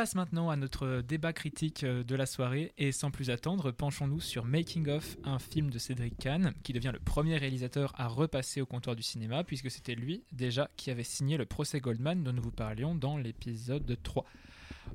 passe maintenant à notre débat critique euh, de la soirée et sans plus attendre, penchons-nous sur Making of, un film de Cédric Kahn qui devient le premier réalisateur à repasser au comptoir du cinéma puisque c'était lui déjà qui avait signé le procès Goldman dont nous vous parlions dans l'épisode 3.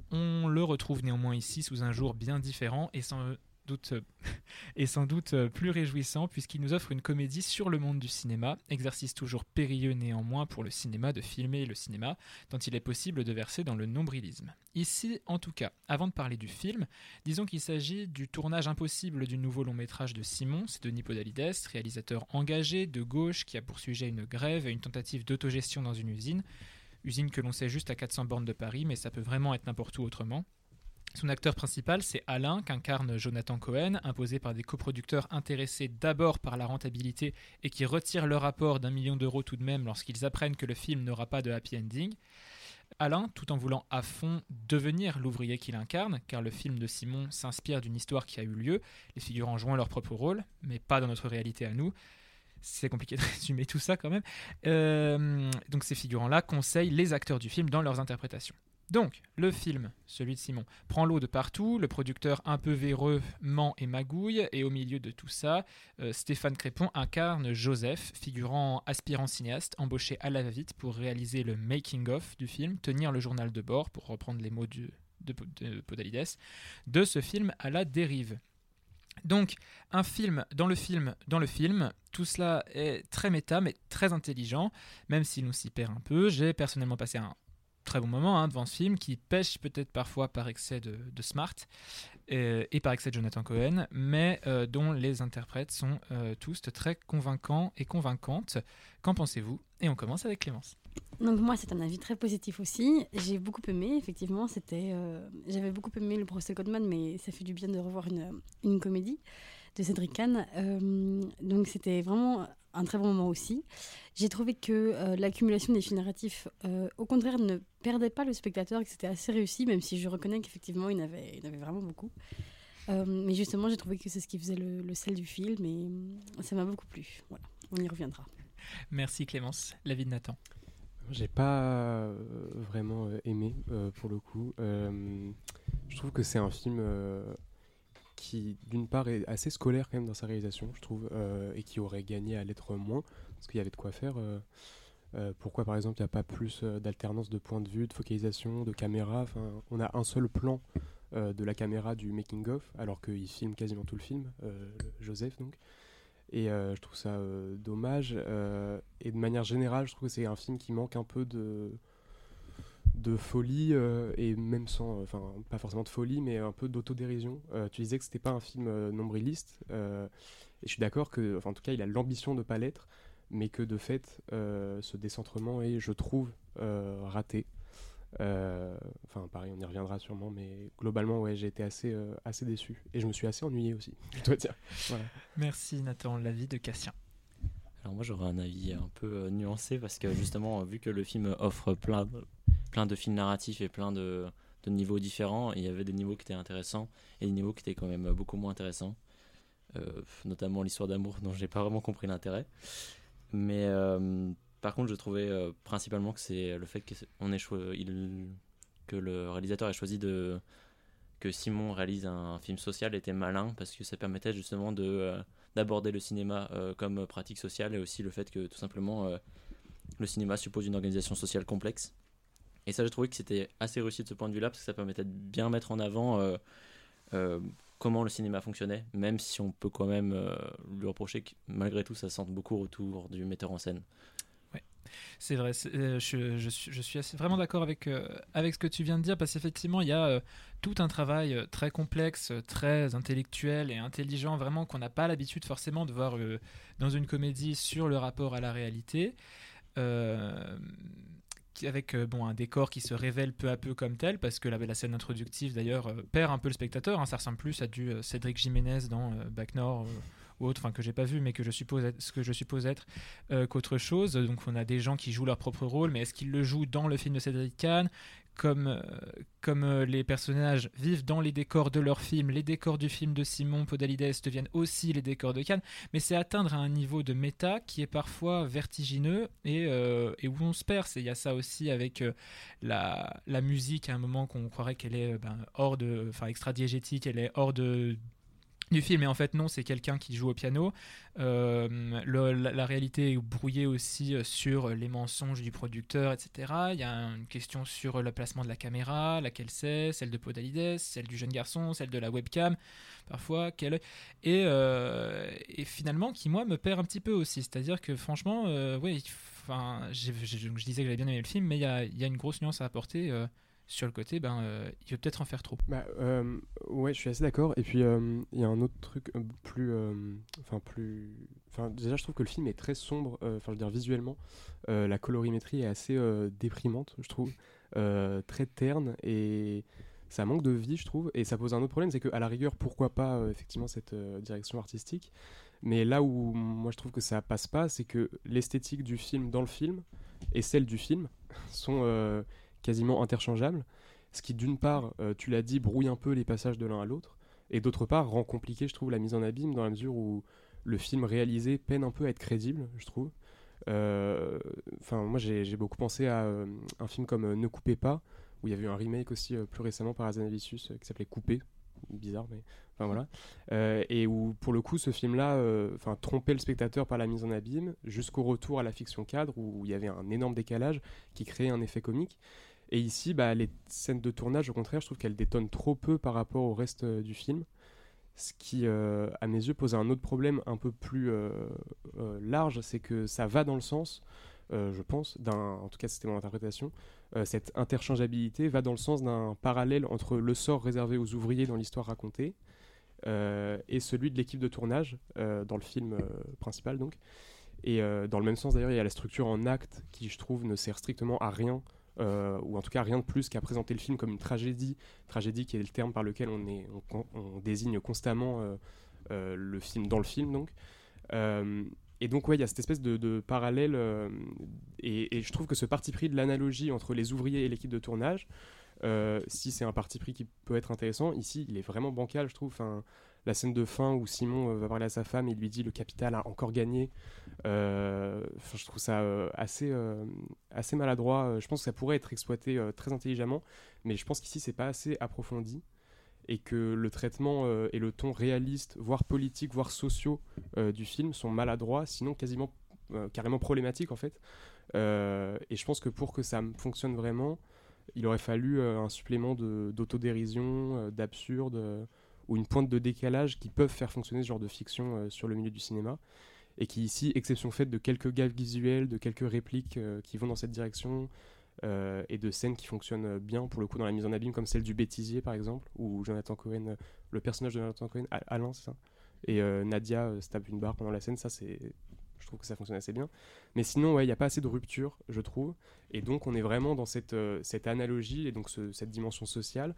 On le retrouve néanmoins ici sous un jour bien différent et sans doute, euh, et sans doute euh, plus réjouissant puisqu'il nous offre une comédie sur le monde du cinéma, exercice toujours périlleux néanmoins pour le cinéma de filmer le cinéma, dont il est possible de verser dans le nombrilisme. Ici, en tout cas, avant de parler du film, disons qu'il s'agit du tournage impossible du nouveau long métrage de Simon, c'est Denis Podalides, réalisateur engagé, de gauche, qui a pour sujet une grève et une tentative d'autogestion dans une usine, usine que l'on sait juste à 400 bornes de Paris, mais ça peut vraiment être n'importe où autrement. Son acteur principal, c'est Alain, qu'incarne Jonathan Cohen, imposé par des coproducteurs intéressés d'abord par la rentabilité et qui retirent leur rapport d'un million d'euros tout de même lorsqu'ils apprennent que le film n'aura pas de happy ending. Alain, tout en voulant à fond devenir l'ouvrier qu'il incarne, car le film de Simon s'inspire d'une histoire qui a eu lieu, les figurants jouant leur propre rôle, mais pas dans notre réalité à nous. C'est compliqué de résumer tout ça quand même. Euh, donc ces figurants-là conseillent les acteurs du film dans leurs interprétations. Donc, le film, celui de Simon, prend l'eau de partout, le producteur un peu véreux ment et magouille, et au milieu de tout ça, euh, Stéphane Crépon incarne Joseph, figurant aspirant cinéaste, embauché à la va-vite pour réaliser le making-of du film, tenir le journal de bord, pour reprendre les mots de, de Podalides, de ce film à la dérive. Donc, un film dans le film dans le film, tout cela est très méta mais très intelligent, même s'il nous s'y perd un peu. J'ai personnellement passé un très bon moment hein, devant ce film qui pêche peut-être parfois par excès de, smart et, par excès de Jonathan Cohen, mais euh, dont les interprètes sont euh, tous très convaincants et convaincantes. Qu'en pensez-vous? Et on commence avec Clémence. Donc moi c'est un avis très positif aussi. J'ai beaucoup aimé effectivement. C'était, euh, j'avais beaucoup aimé le procès Goldman, mais ça fait du bien de revoir une, une comédie de Cédric Kahn. donc c'était vraiment un très bon moment aussi. J'ai trouvé que euh, l'accumulation des fils narratifs, euh, au contraire, ne perdait pas le spectateur, que c'était assez réussi, même si je reconnais qu'effectivement, il, avait, il avait vraiment beaucoup. Euh, mais justement, j'ai trouvé que c'est ce qui faisait le, sel du film, et ça m'a beaucoup plu. Voilà, on y reviendra. Merci Clémence. L'avis de Nathan J'ai pas vraiment aimé, pour le coup. je trouve que c'est un film qui, d'une part, est assez scolaire quand même dans sa réalisation, je trouve, euh, et qui aurait gagné à l'être moins, parce qu'il y avait de quoi faire. Euh, euh, pourquoi, par exemple, il n'y a pas plus d'alternance de points de vue, de focalisation, de caméra On a un seul plan de la caméra du making-of, alors qu'il filme quasiment tout le film, Joseph, donc. Et je trouve ça dommage. et de manière générale, je trouve que c'est un film qui manque un peu de de folie euh, et même sans, enfin pas forcément de folie, mais un peu d'autodérision. Euh, tu disais que c'était pas un film euh, nombriliste, et je suis d'accord que, enfin, en tout cas, il a l'ambition de pas l'être, mais que de fait, ce décentrement est, je trouve, raté. Enfin, pareil, on y reviendra sûrement, mais globalement, ouais, j'ai été assez, assez déçu et je me suis assez ennuyé aussi. Je dois dire. Merci Nathan. L'avis de Cassien. Alors moi j'aurais un avis un peu nuancé parce que justement vu que le film offre plein plein de films narratifs et plein de, niveaux différents. il y avait des niveaux qui étaient intéressants et des niveaux qui étaient quand même beaucoup moins intéressants. Euh, notamment l'histoire d'amour dont j'ai pas vraiment compris l'intérêt. Mais euh, par contre, je trouvais euh, principalement que c'est le fait que, on ait il, que le réalisateur ait choisi de que Simon réalise un, film social était malin parce que ça permettait justement de d'aborder le cinéma comme pratique sociale et aussi le fait que tout simplement le cinéma suppose une organisation sociale complexe et ça, j'ai trouvé que c'était assez réussi de ce point de vue-là, parce que ça permettait de bien mettre en avant euh, euh, comment le cinéma fonctionnait, même si on peut quand même euh, lui reprocher que malgré tout, ça sente beaucoup autour du metteur en scène. Ouais, c'est vrai, je, suis, je suis vraiment d'accord avec, avec ce que tu viens de dire, parce qu'effectivement, il y a tout un travail très complexe, très intellectuel et intelligent, vraiment qu'on n'a pas l'habitude forcément de voir dans une comédie sur le rapport à la réalité. Avec euh, bon, un décor qui se révèle peu à peu comme tel, parce que la, scène introductive d'ailleurs euh, perd un peu le spectateur. Hein. ça ressemble plus à du euh, Cédric Jiménez dans Back Nord ou autre, enfin que j'ai pas vu, mais que je suppose être, ce que je suppose être qu'autre chose. Donc on a des gens qui jouent leur propre rôle, mais est-ce qu'ils le jouent dans le film de Cédric Kahn? Comme, euh, comme euh, les personnages vivent dans les décors de leur film, les décors du film de Simon Podalides deviennent aussi les décors de Cannes, mais c'est atteindre un niveau de méta qui est parfois vertigineux et, euh, où on se perd. Il y a ça aussi avec la, la, musique, à un moment qu'on croirait qu'elle est ben, hors de, enfin extra-diégétique, elle est hors de, du film. Et en fait non c'est quelqu'un qui joue au piano. Euh, la, réalité est brouillée aussi euh, sur les mensonges du producteur etc il y a une question sur le placement de la caméra laquelle c'est celle de Podalides celle du jeune garçon celle de la webcam parfois quelle et, euh, et finalement qui moi me perd un petit peu aussi. C'est à dire que franchement oui enfin je disais que j'avais bien aimé le film mais il y a, une grosse nuance à apporter sur le côté, ben, euh, il veut peut-être en faire trop. Bah, euh, ouais, je suis assez d'accord. Et puis, euh, il y a un autre truc plus. Enfin, plus. Enfin, déjà, je trouve que le film est très sombre, enfin, je veux dire, visuellement. la colorimétrie est assez déprimante, je trouve. très terne et ça manque de vie, je trouve. Et ça pose un autre problème, c'est qu'à la rigueur, pourquoi pas, effectivement, cette direction artistique. Mais là où moi je trouve que ça passe pas, c'est que l'esthétique du film dans le film et celle du film sont quasiment interchangeables, ce qui d'une part, euh, tu l'as dit, brouille un peu les passages de l'un à l'autre, et d'autre part rend compliqué, je trouve, la mise en abîme dans la mesure où le film réalisé peine un peu à être crédible, je trouve. Euh, enfin, moi j'ai beaucoup pensé à euh, un film comme Ne coupez pas, où il y avait eu un remake aussi plus récemment par Azanavicius qui s'appelait Couper, bizarre, mais enfin voilà. et où pour le coup, ce film-là, enfin trompait le spectateur par la mise en abîme, jusqu'au retour à la fiction cadre où il y avait un énorme décalage qui créait un effet comique. Et ici, bah, les scènes de tournage, au contraire, je trouve qu'elles détonnent trop peu par rapport au reste euh, du film. Ce qui, euh, à mes yeux, pose un autre problème un peu plus euh, large, c'est que ça va dans le sens, je pense, d'un, en tout cas c'était mon interprétation, cette interchangeabilité va dans le sens d'un parallèle entre le sort réservé aux ouvriers dans l'histoire racontée et celui de l'équipe de tournage dans le film principal donc. Et dans le même sens d'ailleurs, il y a la structure en acte qui, je trouve, ne sert strictement à rien euh, ou en tout cas rien de plus qu'à présenter le film comme une tragédie, tragédie qui est le terme par lequel on, désigne constamment euh, euh, le film dans le film donc. et donc ouais, il y a cette espèce de, parallèle et, je trouve que ce parti pris de l'analogie entre les ouvriers et l'équipe de tournage, si c'est un parti pris qui peut être intéressant, ici il est vraiment bancal je trouve. La scène de fin où Simon euh, va parler à sa femme et lui dit le capital a encore gagné. Euh, je trouve ça euh, assez, assez maladroit. Je pense que ça pourrait être exploité très intelligemment, mais je pense qu'ici c'est pas assez approfondi et que le traitement et le ton réaliste, voire politique, voire sociaux du film sont maladroits, sinon quasiment carrément problématiques en fait. et je pense que pour que ça fonctionne vraiment, il aurait fallu un supplément d'autodérision, d'absurde ou une pointe de décalage qui peuvent faire fonctionner ce genre de fiction euh, sur le milieu du cinéma. Et qui ici, exception faite de quelques gags visuels, de quelques répliques euh, qui vont dans cette direction, euh, et de scènes qui fonctionnent bien pour le coup dans la mise en abîme, comme celle du bêtisier par exemple, où Jonathan Cohen, le personnage de Jonathan Cohen, Alain, c'est ça, et Nadia se tape une barre pendant la scène, ça c'est je trouve que ça fonctionne assez bien. Mais sinon, il n'y a pas assez de rupture, je trouve. Et donc, on est vraiment dans cette, cette analogie et donc cette dimension sociale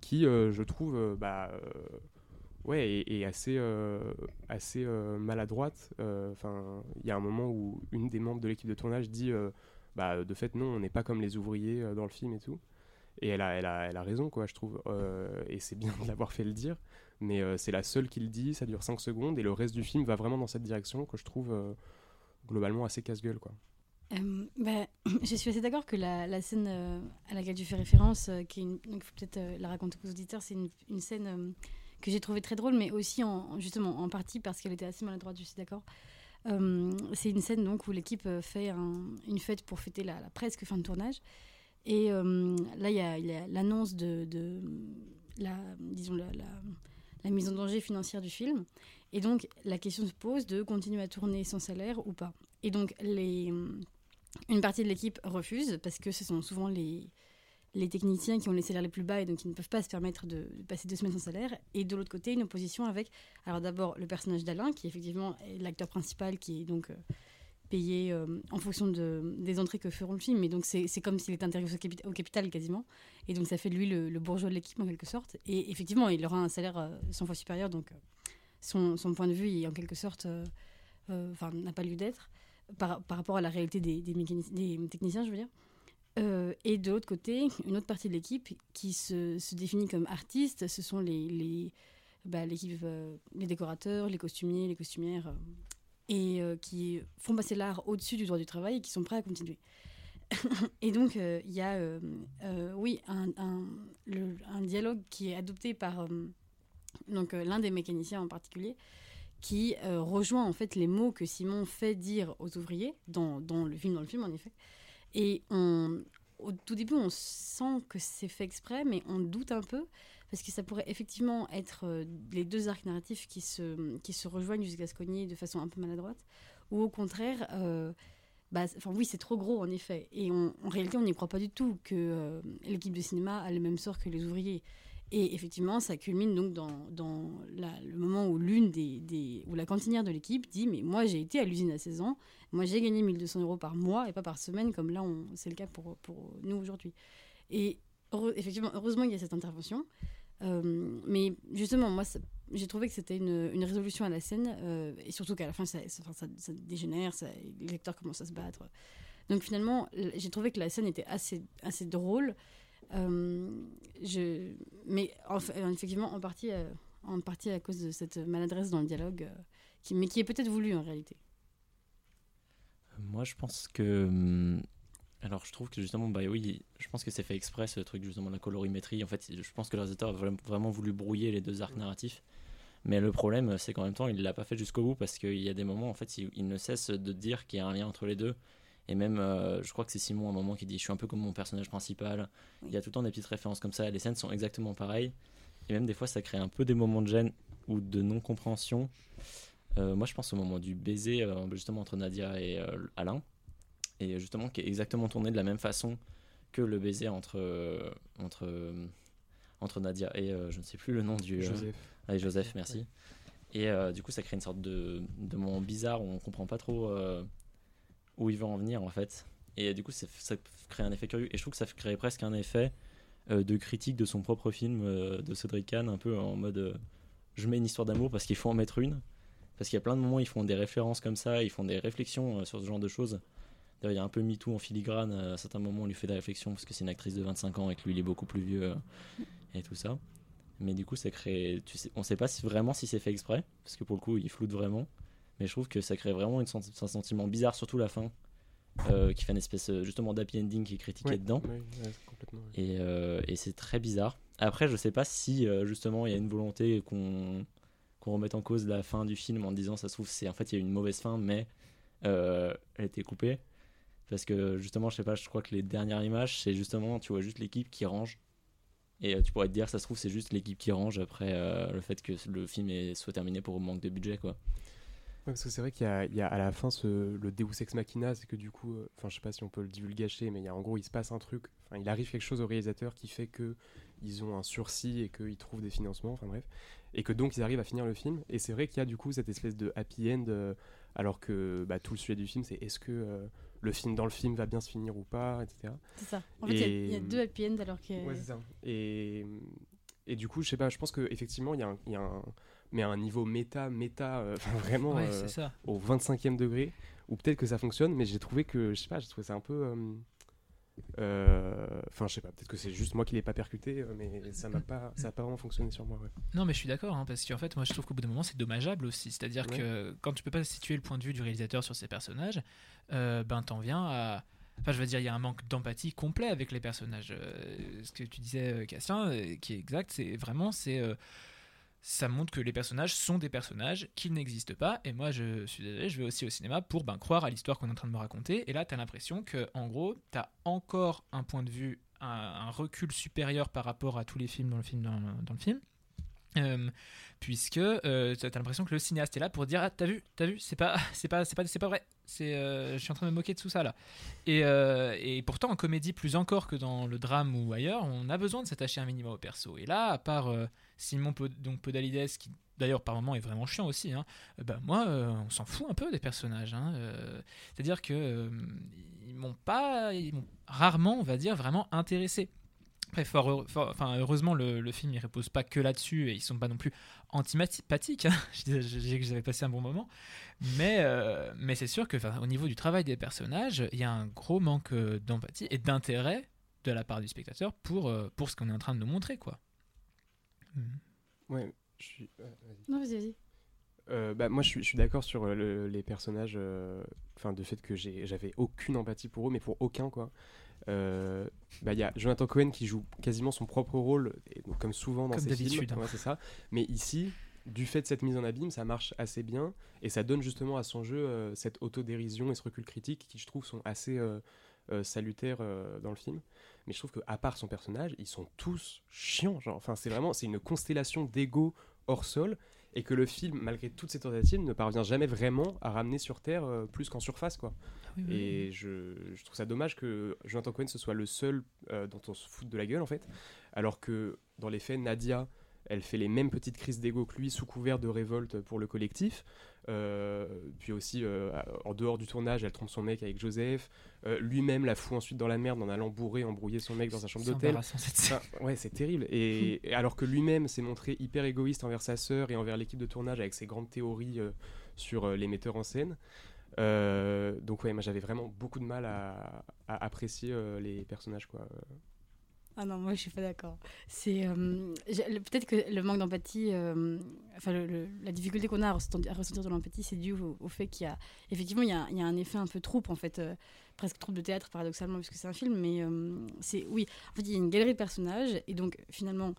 qui, euh, je trouve, euh, bah, euh, ouais, est, assez, assez maladroite. Enfin, il y a un moment où une des membres de l'équipe de tournage dit, bah, de fait, non, on n'est pas comme les ouvriers dans le film et tout. Et elle a, elle a, elle a raison, quoi, je trouve. et c'est bien de l'avoir fait le dire. Mais c'est la seule qui le dit, ça dure 5 secondes. Et le reste du film va vraiment dans cette direction que je trouve globalement assez casse-gueule, quoi. Euh, bah, je suis assez d'accord que la, la scène euh, à laquelle tu fais référence, euh, qui donc faut peut-être la raconter aux auditeurs, c'est une, une, scène que j'ai trouvée très drôle, mais aussi en, justement en partie parce qu'elle était assez maladroite, je suis d'accord. c'est une scène donc où l'équipe fait une fête pour fêter la, presque fin de tournage. Et là, il y a l'annonce de, de, la, disons, la, la, mise en danger financière du film. Et donc, la question se pose de continuer à tourner sans salaire ou pas. Et donc, les, une partie de l'équipe refuse parce que ce sont souvent les, techniciens qui ont les salaires les plus bas et donc qui ne peuvent pas se permettre de, passer deux semaines sans salaire. Et de l'autre côté, une opposition avec, alors d'abord le personnage d'Alain, qui effectivement est l'acteur principal, qui est donc euh, payé euh, en fonction de, des entrées que feront le film. Et donc c'est comme s'il était intéressé au, capital quasiment. Et donc ça fait de lui le, bourgeois de l'équipe en quelque sorte. Et effectivement, il aura un salaire 100 euh, fois supérieur, donc son, son, point de vue en quelque sorte, n'a pas lieu d'être par, rapport à la réalité des, des, techniciens, je veux dire. Euh, et de l'autre côté, une autre partie de l'équipe qui se, se, définit comme artiste, ce sont les, les, bah, euh, les décorateurs, les costumiers, les costumières, euh, et qui font passer l'art au-dessus du droit du travail et qui sont prêts à continuer. et donc, il y a, oui, un, un, un, dialogue qui est adopté par donc l'un des mécaniciens en particulier, qui rejoint en fait les mots que Simon fait dire aux ouvriers dans, dans le film, dans le film en effet. Et on, au tout début, on sent que c'est fait exprès, mais on doute un peu, parce que ça pourrait effectivement être euh, les deux arcs narratifs qui se, qui se rejoignent jusqu'à se de façon un peu maladroite, ou au contraire, euh, bah, enfin oui, c'est trop gros en effet. Et en réalité, on n'y croit pas du tout que euh, l'équipe de cinéma a le même sort que les ouvriers. Et effectivement, ça culmine donc dans, dans le moment où l'une des, des, où la cantinière de l'équipe dit mais moi j'ai été à l'usine à 16 ans, moi j'ai gagné 1200 euros par mois et pas par semaine comme là c'est le cas pour, pour nous aujourd'hui. Et effectivement, heureusement il y a cette intervention. Euh, mais justement, moi, j'ai trouvé que c'était une, une, résolution à la scène, euh, et surtout qu'à la fin, ça, ça, dégénère, les lecteurs commencent à se battre. Donc finalement, j'ai trouvé que la scène était assez, assez drôle, je, mais effectivement, en partie, euh, en partie à cause de cette maladresse dans le dialogue, euh, qui, mais qui est peut-être voulu en réalité. Moi, je pense que. Hum, alors, je trouve que justement, bah oui, je pense que c'est fait exprès ce truc justement de la colorimétrie. En fait, je pense que le réalisateur a vraiment voulu brouiller les deux arcs narratifs. Mais le problème, c'est qu'en même temps, il l'a pas fait jusqu'au bout parce qu'il y a des moments, en fait, il ne cesse de dire qu'il y a un lien entre les deux. Et même, euh, je crois que c'est Simon à un moment qui dit Je suis un peu comme mon personnage principal. Il y a tout le temps des petites références comme ça. Les scènes sont exactement pareilles. Et même des fois, ça crée un peu des moments de gêne ou de non-compréhension. Euh, moi, je pense au moment du baiser, euh, justement, entre Nadia et Alain. Et justement, qui est exactement tourné de la même façon que le baiser entre, entre, entre Nadia et je ne sais plus le nom du. Joseph. Allez, Joseph, merci. Et du coup, ça crée une sorte de, de moment bizarre où on comprend pas trop où il veut en venir en fait. Et du coup, ça, crée un effet curieux. Et je trouve que ça crée presque un effet euh, de critique de son propre film euh, de Cédric Kahn, un peu en mode euh, je mets une histoire d'amour parce qu'il faut en mettre une. Parce qu'il y a plein de moments ils font des références comme ça, ils font des réflexions sur ce genre de choses. Il y a un peu MeToo en filigrane. À certains moments, on lui fait des réflexions parce que c'est une actrice de 25 ans et que lui, il est beaucoup plus vieux et tout ça. Mais du coup, ça crée. On sait pas si, vraiment si c'est fait exprès, parce que pour le coup, il floute vraiment. Mais je trouve que ça crée vraiment une un sentiment bizarre, surtout la fin, euh, qui fait une espèce euh, justement d'happy ending qui est critiqué dedans. et, euh, et c'est très bizarre. Après, je sais pas si justement il y a une volonté qu'on qu'on remette en cause la fin du film en disant ça se trouve c'est en fait il y a une mauvaise fin mais elle été coupée. Parce que justement je sais pas je crois que les dernières images c'est justement tu vois juste l'équipe qui range. Et tu pourrais te dire ça se trouve c'est juste l'équipe qui range après le fait que le film est, soit terminé pour manque de budget quoi parce que c'est vrai qu'il y, a à la fin ce, le Deus Ex Machina, c'est que du coup, euh, enfin je sais pas si on peut le divulgacher, mais il y a, en gros il se passe un truc, il arrive quelque chose au réalisateur qui fait que ils ont un sursis et qu'ils trouvent des financements, enfin bref, et que donc ils arrivent à finir le film. Et c'est vrai qu'il y a du coup cette espèce de happy end, euh, alors que bah, tout le sujet du film c'est est-ce que euh, le film dans le film va bien se finir ou pas, etc. C'est ça. En fait, il y, a deux happy end alors que. Ouais, c'est ça. Et, et du coup, je sais pas, je pense qu'effectivement, il y a un mais à un niveau méta, méta, euh, vraiment euh, au 25e degré, ou peut-être que ça fonctionne, mais j'ai trouvé que, je sais pas, j'ai trouvé ça un peu. Euh, enfin, je sais pas, peut-être que c'est juste moi qui l'ai pas percuté, mais ça n'a pas, ça a pas vraiment fonctionné sur moi. Non, mais je suis d'accord, hein, parce qu'en fait, moi je trouve qu'au bout d'un moment c'est dommageable aussi. C'est-à-dire que quand tu peux pas situer le point de vue du réalisateur sur ces personnages, ben t'en viens à. Enfin, je veux dire, il y a un manque d'empathie complet avec les personnages. ce que tu disais, Cassien, qui est exact, c'est vraiment, c'est ça montre que les personnages sont des personnages, qu'ils n'existent pas. Et moi, je suis désolé, je vais aussi au cinéma pour ben, croire à l'histoire qu'on est en train de me raconter. Et là, tu as l'impression que, en gros, tu as encore un point de vue, un, recul supérieur par rapport à tous les films dans le film. Dans, le film. Euh, puisque euh, tu as l'impression que le cinéaste est là pour dire ah, t'as vu t'as vu c'est pas c'est pas c'est pas c'est pas vrai c'est euh, je suis en train de me moquer de tout ça là et, et, pourtant en comédie plus encore que dans le drame ou ailleurs on a besoin de s'attacher un minimum au perso et là à part Simon donc Podalides, qui d'ailleurs par moments est vraiment chiant aussi, hein, euh, bah, moi euh, on s'en fout un peu des personnages. Hein, euh, c'est-à-dire que ils m'ont pas, m'ont rarement, on va dire, vraiment intéressé. Après, fort, heureux- fort- enfin, heureusement, le, le film il repose pas que là-dessus et ils sont pas non plus antipathiques. hein. je disais que j'avais passé un bon moment, mais euh, mais c'est sûr que au niveau du travail des personnages, il y a un gros manque euh, d'empathie et d'intérêt de la part du spectateur pour euh, pour ce qu'on est en train de nous montrer, quoi. Ouais, je suis. ouais, vas-y. Non, vas-y, vas-y. Euh, bah, moi, je suis, je suis d'accord sur le- les personnages, euh, enfin, de fait que j'ai- j'avais aucune empathie pour eux, mais pour aucun, quoi. Euh, bah, Il y a Jonathan Cohen qui joue quasiment son propre rôle, et donc, comme souvent dans Comme ses films. hein. Ouais, c'est ça. Mais ici, du fait de cette mise en abîme, ça marche assez bien, et ça donne justement à son jeu euh, cette autodérision et ce recul critique qui, je trouve, sont assez euh, euh, salutaires dans le film. Mais je trouve qu'à part son personnage, ils sont tous chiants. Genre, enfin, c'est vraiment, c'est une constellation d'ego hors sol et que le film, malgré toutes ces tentatives, ne parvient jamais vraiment à ramener sur Terre plus qu'en surface, quoi. Oui, oui, oui. Et je, je trouve ça dommage que Jonathan Cohen ce soit le seul euh, dont on se fout de la gueule, en fait, alors que dans les faits, Nadia, elle fait les mêmes petites crises d'ego que lui, sous couvert de révolte pour le collectif. Euh, puis aussi, euh, en dehors du tournage, elle trompe son mec avec Joseph. Euh, Lui-même la fout ensuite dans la merde en allant bourrer, embrouiller son mec dans sa chambre d'hôtel. Enfin, ouais, c'est terrible. Et, et alors que lui-même s'est montré hyper égoïste envers sa sœur et envers l'équipe de tournage avec ses grandes théories sur les metteurs en scène. Euh, donc ouais, moi j'avais vraiment beaucoup de mal à, apprécier euh, les personnages quoi. Ah non, moi je suis pas d'accord. C'est euh, peut-être que le manque d'empathie, enfin la difficulté qu'on a à ressentir, de l'empathie, c'est dû au, fait qu'il y a effectivement il y a, un effet un peu troupe en fait, presque troupe de théâtre paradoxalement puisque c'est un film, mais c'est oui, en fait il y a une galerie de personnages et donc finalement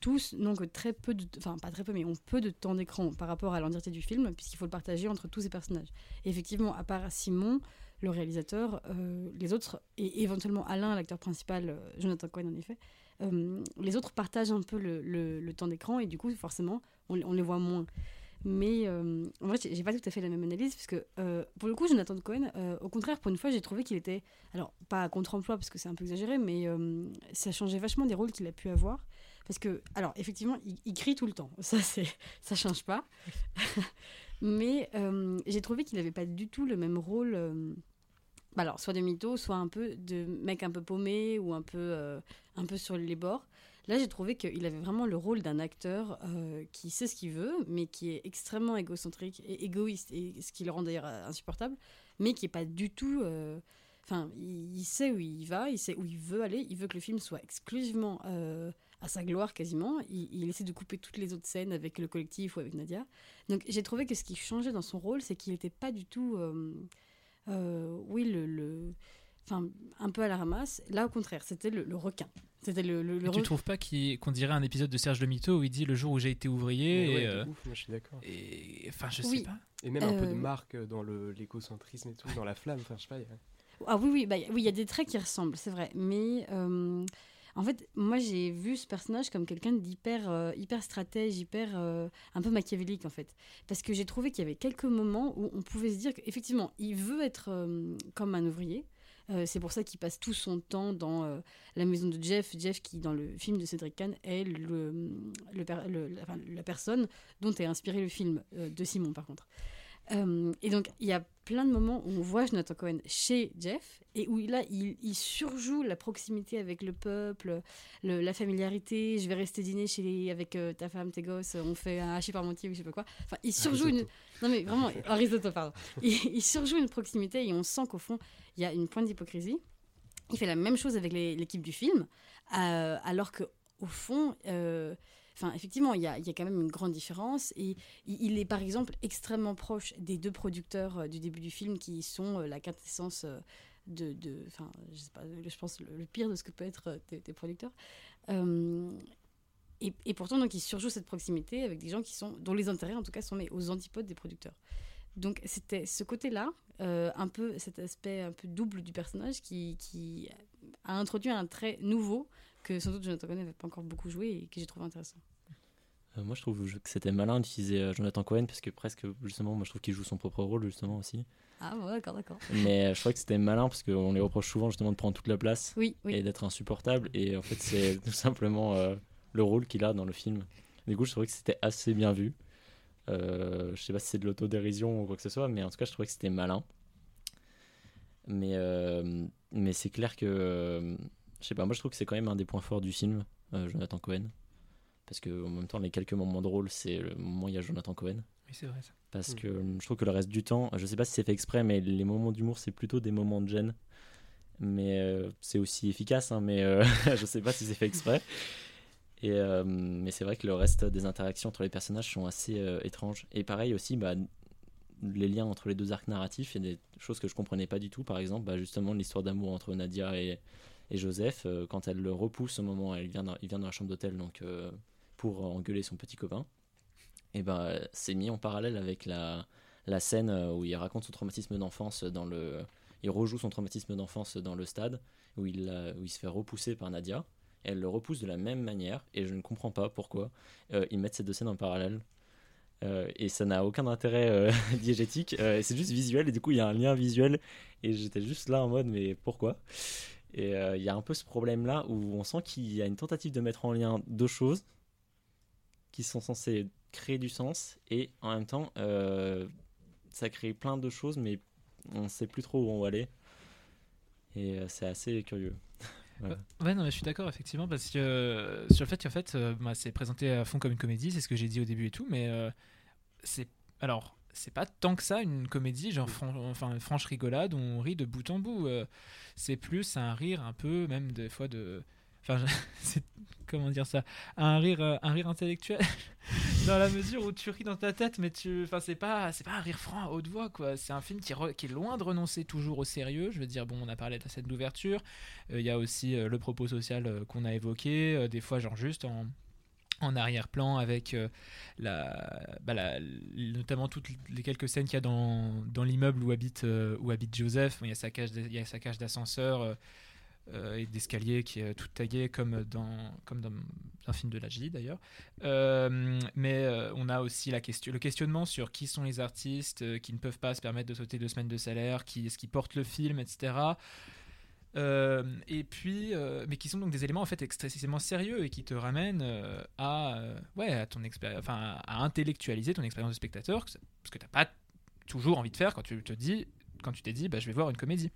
tous n'ont que très peu de, enfin pas très peu, mais ont peu de temps d'écran par rapport à l'entièreté du film puisqu'il faut le partager entre tous ces personnages. Effectivement, à part Simon, le réalisateur, euh, les autres, et éventuellement Alain, l'acteur principal, euh, Jonathan Cohen en effet, euh, les autres partagent un peu le, le- temps d'écran et du coup, forcément, on, les voit moins. Mais en vrai, j'ai pas tout à fait la même analyse parce que pour le coup, Jonathan Cohen, au contraire, pour une fois, j'ai trouvé qu'il était, alors pas à contre-emploi parce que c'est un peu exagéré, mais ça changeait vachement des rôles qu'il a pu avoir. Parce que, alors effectivement, il, crie tout le temps, ça, c'est, ça change pas. mais euh, j'ai trouvé qu'il n'avait pas du tout le même rôle. euh, bah alors, soit de mytho, soit un peu de mec un peu paumé ou un peu, euh, un peu sur les bords. Là, j'ai trouvé qu'il avait vraiment le rôle d'un acteur qui sait ce qu'il veut, mais qui est extrêmement égocentrique et égoïste, et ce qui le rend d'ailleurs insupportable, mais qui est pas du tout. Enfin, il, sait où il va, il sait où il veut aller, il veut que le film soit exclusivement à sa gloire quasiment. Il, il essaie de couper toutes les autres scènes avec le collectif ou avec Nadia. Donc j'ai trouvé que ce qui changeait dans son rôle, c'est qu'il n'était pas du tout. euh, euh, oui, le. le- Enfin, un peu à la ramasse. Là, au contraire, c'était le, le requin. C'était le, le, le Mais tu re- trouves pas qu'on dirait un épisode de Serge de Mito où il dit le jour où j'ai été ouvrier Ouais, et, de euh, ouf, moi je suis d'accord. et- enfin je Oui. sais pas Et même un peu de Euh, marque dans le l'écocentrisme et tout, dans la flamme. Enfin, je sais pas. il y a- Ah oui, oui, bah, oui, il y a des traits qui ressemblent, c'est vrai. Mais euh, en fait, moi, j'ai vu ce personnage comme quelqu'un d'hyper euh, hyper stratège, hyper euh, un peu machiavélique en fait. Parce que j'ai trouvé qu'il y avait quelques moments où on pouvait se dire qu'effectivement, il veut être euh, comme un ouvrier. C'est pour ça qu'il passe tout son temps dans la maison de Jeff. Jeff, qui dans le film de Cédric Kahn est le, le la, la personne dont est inspiré le film de Simon, par contre. Et donc, il y a plein de moments où on voit Jonathan Cohen chez Jeff et où là, il, il surjoue la proximité avec le peuple, le- la familiarité. Je vais rester dîner chez les- avec euh, ta femme, tes gosses, on fait un hachis parmentier ou je sais pas quoi. Enfin, il surjoue une. Non, mais vraiment, risotto, pardon. Il, il surjoue une proximité et on sent qu'au fond, il y a une pointe d'hypocrisie. Il fait la même chose avec l'équipe du film, euh, alors que au fond. euh, Effectivement, il y, a, quand même une grande différence. Et il, est par exemple extrêmement proche des deux producteurs euh, du début du film qui sont euh, la quintessence euh, de, de- enfin, je sais pas, je pense le, pire de ce que peut être des, producteurs. Et, pourtant, donc, il surjoue cette proximité avec des gens qui sont, dont les intérêts, en tout cas, sont mais aux antipodes des producteurs. Donc, c'était ce côté-là, un peu cet aspect un peu double du personnage qui, qui a introduit un trait nouveau que sans doute Jonathan Cohen n'avait pas encore beaucoup joué et que j'ai trouvé intéressant. Euh, moi, je trouve que c'était malin d'utiliser euh, Jonathan Cohen parce que presque, justement, moi, je trouve qu'il joue son propre rôle, justement, aussi. Ah, ouais, d'accord, d'accord. Mais euh, je crois que c'était malin parce qu'on lui reproche souvent, justement, de prendre toute la place Oui, oui. et d'être insupportable. Et en fait, c'est tout simplement euh, le rôle qu'il a dans le film. Du coup, je trouvais que c'était assez bien vu. Euh, je sais pas si c'est de l'autodérision ou quoi que ce soit, mais en tout cas, je trouvais que c'était malin. Mais, mais c'est clair que, je sais pas, moi je trouve que c'est quand même un des points forts du film, euh, Jonathan Cohen. Parce que en même temps, les quelques moments drôles, c'est le moment où il y a Jonathan Cohen. Oui, c'est vrai ça. Parce Mm. que euh, je trouve que le reste du temps, je sais pas si c'est fait exprès, mais les moments d'humour, c'est plutôt des moments de gêne. Mais euh, c'est aussi efficace, hein, mais euh, je sais pas si c'est fait exprès. Et, mais c'est vrai que le reste des interactions entre les personnages sont assez étranges. Et pareil aussi, bah, les liens entre les deux arcs narratifs, il y a des choses que je comprenais pas du tout. Par exemple, bah, justement, l'histoire d'amour entre Nadia et, et Joseph, euh, quand elle le repousse au moment où il vient dans la chambre d'hôtel donc, euh, pour engueuler son petit copain, et ben c'est mis en parallèle avec la, scène euh, où il raconte son traumatisme d'enfance dans le. Il rejoue son traumatisme d'enfance dans le stade où il, se fait repousser par Nadia. Elle le repousse de la même manière et je ne comprends pas pourquoi ils mettent ces deux scènes en parallèle. Et ça n'a aucun intérêt diégétique, c'est juste visuel et du coup il y a un lien visuel et j'étais juste là en mode mais pourquoi? Et euh, il y a un peu ce problème là où on sent qu'il y a une tentative de mettre en lien deux choses qui sont censées créer du sens et en même temps euh, ça crée plein de choses mais on ne sait plus trop où on va aller et euh, c'est assez curieux. Ouais, non, je suis d'accord, effectivement, parce que sur le fait qu'en fait, bah, c'est présenté à fond comme une comédie, c'est ce que j'ai dit au début et tout, mais c'est. Alors, c'est pas tant que ça une comédie, genre fran- enfin, une franche rigolade où on rit de bout en bout. euh, c'est plus un rire un peu, même des fois de. Enfin, je-. Comment dire ça Un rire, euh, un rire intellectuel, dans la mesure où tu ris dans ta tête, mais tu. Enfin, c'est pas, c'est pas un rire franc à haute voix, quoi. C'est un film qui, re- qui est loin de renoncer toujours au sérieux. Je veux dire, bon, on a parlé de la scène d'ouverture. Euh, Il y a aussi euh, le propos social qu'on a évoqué, des fois genre juste en, en arrière-plan avec euh, la, bah, la- notamment toutes les quelques scènes qu'il y a dans, dans l'immeuble où habite, euh, où habite Joseph. Il y a sa cage, il y a sa cage d'ascenseur euh, et d'escalier qui est toute taguée comme dans, comme dans un film de Lajli d'ailleurs. Euh, mais on a aussi la question, le questionnement sur qui sont les artistes qui ne peuvent pas se permettre de sauter deux semaines de salaire, qui est-ce qui porte le film, etc. Euh, et puis, euh, mais qui sont donc des éléments en fait excessivement sérieux et qui te ramènent euh, à, ouais, à ton expérience, enfin, à intellectualiser ton expérience de spectateur, ce que t'as pas toujours envie de faire quand tu te dis, quand tu t'es dit, bah, je vais voir une comédie.